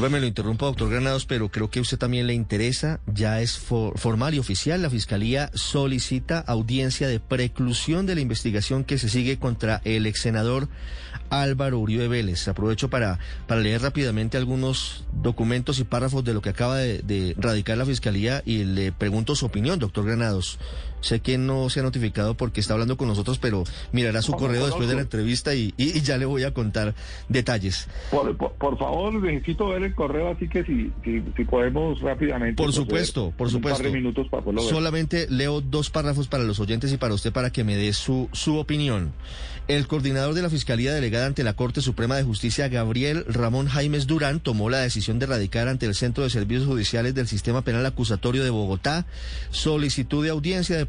Discúlpeme, lo interrumpo, doctor Granados, pero creo que a usted también le interesa. Ya es for- formal y oficial. La Fiscalía solicita audiencia de preclusión de la investigación que se sigue contra el ex senador Álvaro Uribe Vélez. Aprovecho para, para leer rápidamente algunos documentos y párrafos de lo que acaba de, de radicar la Fiscalía y le pregunto su opinión, doctor Granados. Sé que no se ha notificado porque está hablando con nosotros, pero mirará su correo después de la entrevista y, y- y ya le voy a contar detalles. Por, por, por favor, necesito ver el correo, así que si, si, si podemos rápidamente. Por supuesto, por en Un par supuesto. de minutos para poderlo ver. Solamente leo dos párrafos para los oyentes y para usted para que me dé su, su opinión. El coordinador de la Fiscalía Delegada ante la Corte Suprema de Justicia, Gabriel Ramón Jaimes Durán, tomó la decisión de radicar ante el Centro de Servicios Judiciales del Sistema Penal Acusatorio de Bogotá solicitud de audiencia de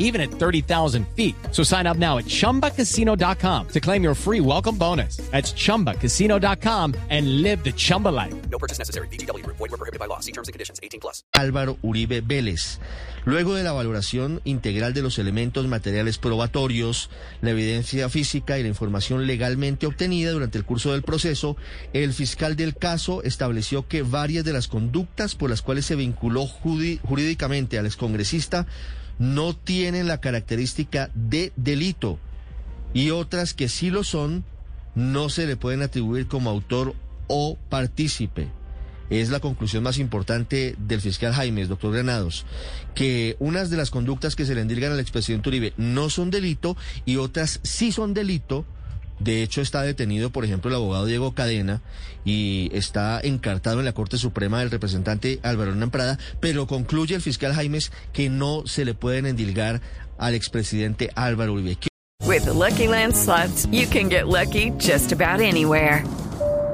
even at 30,000 feet. So sign up now at ChumbaCasino.com to claim your free welcome bonus. That's ChumbaCasino.com and live the Chumba life. No purchase necessary. VGW Group. Void were prohibited by law. See terms and conditions. 18 plus. Álvaro Uribe Vélez. Luego de la valoración integral de los elementos materiales probatorios, la evidencia física y la información legalmente obtenida durante el curso del proceso, el fiscal del caso estableció que varias de las conductas por las cuales se vinculó jurídicamente al excongresista no tienen la característica de delito y otras que sí lo son no se le pueden atribuir como autor o partícipe. Es la conclusión más importante del fiscal Jaimes, doctor Granados, que unas de las conductas que se le endilgan al expresidente Uribe no son delito y otras sí son delito. De hecho, está detenido, por ejemplo, el abogado Diego Cadena y está encartado en la Corte Suprema el representante Álvaro Hernán Prada, pero concluye el fiscal Jaimes que no se le pueden endilgar al expresidente Álvaro Uribe. With the Lucky Land you can get lucky just about anywhere.